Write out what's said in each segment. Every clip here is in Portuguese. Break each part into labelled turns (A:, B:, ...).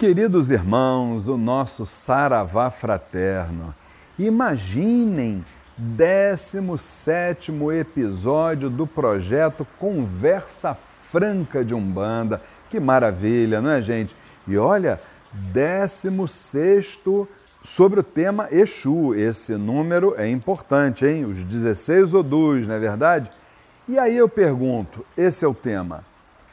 A: Queridos irmãos, o nosso Saravá fraterno, imaginem 17 episódio do projeto Conversa Franca de Umbanda. Que maravilha, não é, gente? E olha, 16 sobre o tema Exu. Esse número é importante, hein? Os 16 Odus, não é verdade? E aí eu pergunto: esse é o tema.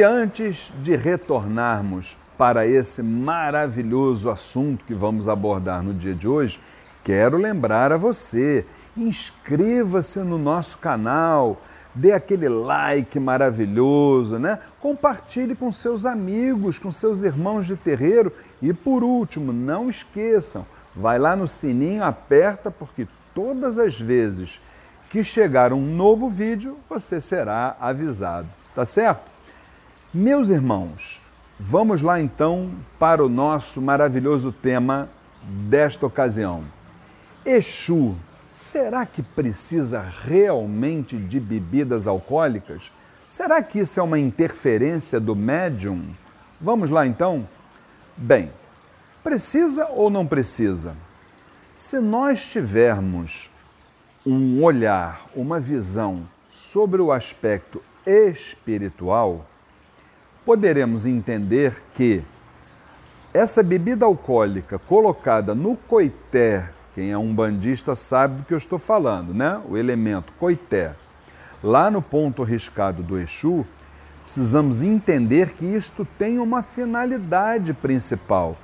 A: E antes de retornarmos para esse maravilhoso assunto que vamos abordar no dia de hoje, quero lembrar a você: inscreva-se no nosso canal, dê aquele like maravilhoso, né? Compartilhe com seus amigos, com seus irmãos de terreiro e por último, não esqueçam, vai lá no sininho, aperta porque todas as vezes que chegar um novo vídeo, você será avisado, tá certo? Meus irmãos, vamos lá então para o nosso maravilhoso tema desta ocasião. Exu, será que precisa realmente de bebidas alcoólicas? Será que isso é uma interferência do médium? Vamos lá então? Bem, precisa ou não precisa? Se nós tivermos um olhar, uma visão sobre o aspecto espiritual, poderemos entender que essa bebida alcoólica colocada no coité, quem é um bandista sabe do que eu estou falando, né? O elemento coité, lá no ponto riscado do Exu, precisamos entender que isto tem uma finalidade principal,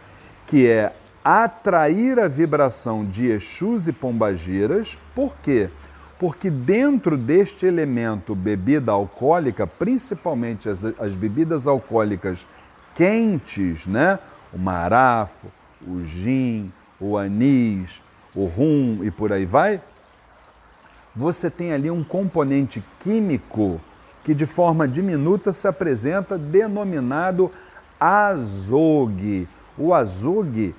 A: que é atrair a vibração de Exus e Pombagiras. Por quê? Porque porque dentro deste elemento bebida alcoólica, principalmente as, as bebidas alcoólicas quentes, né? o marafo, o gin, o anis, o rum e por aí vai, você tem ali um componente químico que de forma diminuta se apresenta denominado azogue. O azogue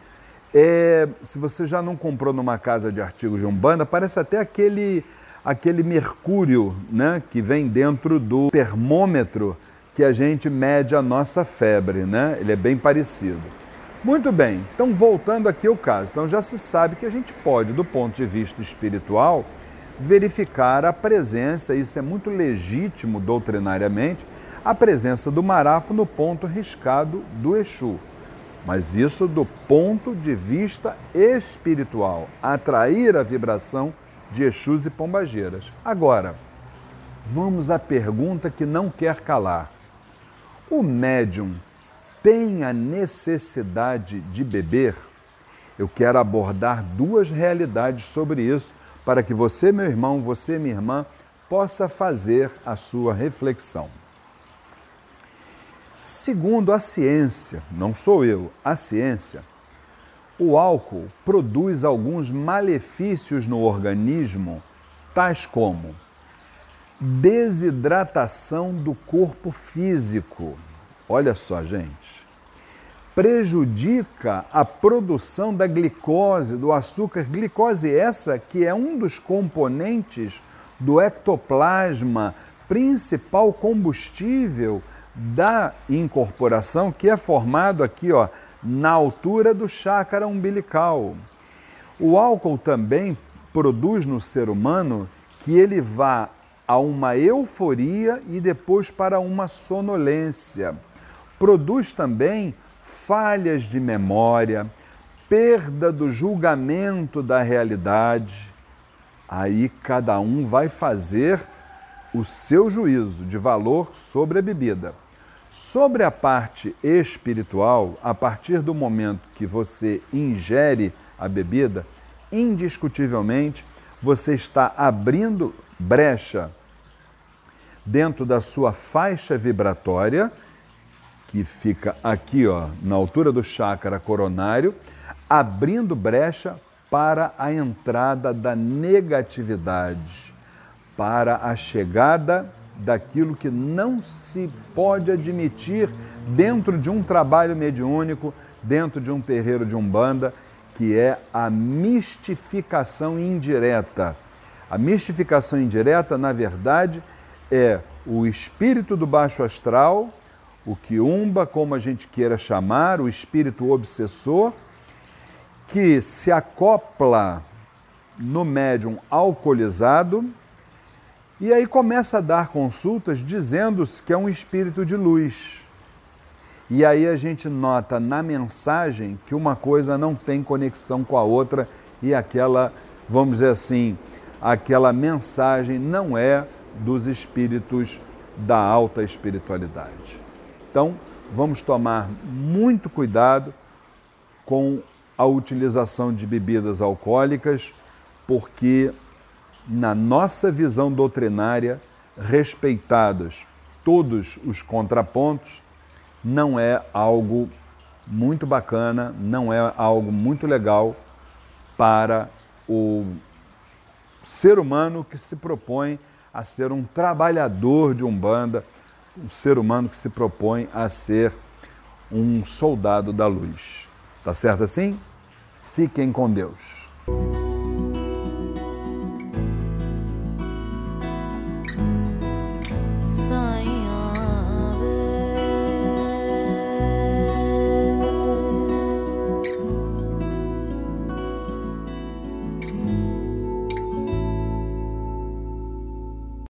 A: é, se você já não comprou numa casa de artigos de umbanda, parece até aquele aquele mercúrio né, que vem dentro do termômetro que a gente mede a nossa febre, né? Ele é bem parecido. Muito bem, então voltando aqui ao caso. Então já se sabe que a gente pode, do ponto de vista espiritual, verificar a presença, isso é muito legítimo doutrinariamente, a presença do marafo no ponto riscado do Exu. Mas isso do ponto de vista espiritual, atrair a vibração de Exus e Pombageiras. Agora, vamos à pergunta que não quer calar. O médium tem a necessidade de beber? Eu quero abordar duas realidades sobre isso para que você, meu irmão, você, minha irmã, possa fazer a sua reflexão. Segundo a ciência, não sou eu, a ciência, o álcool produz alguns malefícios no organismo, tais como desidratação do corpo físico. Olha só, gente. Prejudica a produção da glicose, do açúcar. Glicose essa que é um dos componentes do ectoplasma, principal combustível da incorporação, que é formado aqui, ó, na altura do chácara umbilical. O álcool também produz no ser humano que ele vá a uma euforia e depois para uma sonolência. Produz também falhas de memória, perda do julgamento da realidade. Aí cada um vai fazer o seu juízo de valor sobre a bebida. Sobre a parte espiritual, a partir do momento que você ingere a bebida, indiscutivelmente você está abrindo brecha dentro da sua faixa vibratória que fica aqui, ó, na altura do chácara coronário, abrindo brecha para a entrada da negatividade, para a chegada daquilo que não se pode admitir dentro de um trabalho mediúnico, dentro de um terreiro de umbanda, que é a mistificação indireta. A mistificação indireta, na verdade, é o espírito do baixo astral, o quiumba, como a gente queira chamar, o espírito obsessor, que se acopla no médium alcoolizado e aí começa a dar consultas dizendo que é um espírito de luz. E aí a gente nota na mensagem que uma coisa não tem conexão com a outra e aquela, vamos dizer assim, aquela mensagem não é dos espíritos da alta espiritualidade. Então, vamos tomar muito cuidado com a utilização de bebidas alcoólicas, porque, na nossa visão doutrinária, respeitados todos os contrapontos, não é algo muito bacana, não é algo muito legal para o ser humano que se propõe a ser um trabalhador de Umbanda, um ser humano que se propõe a ser um soldado da luz. Tá certo assim? Fiquem com Deus.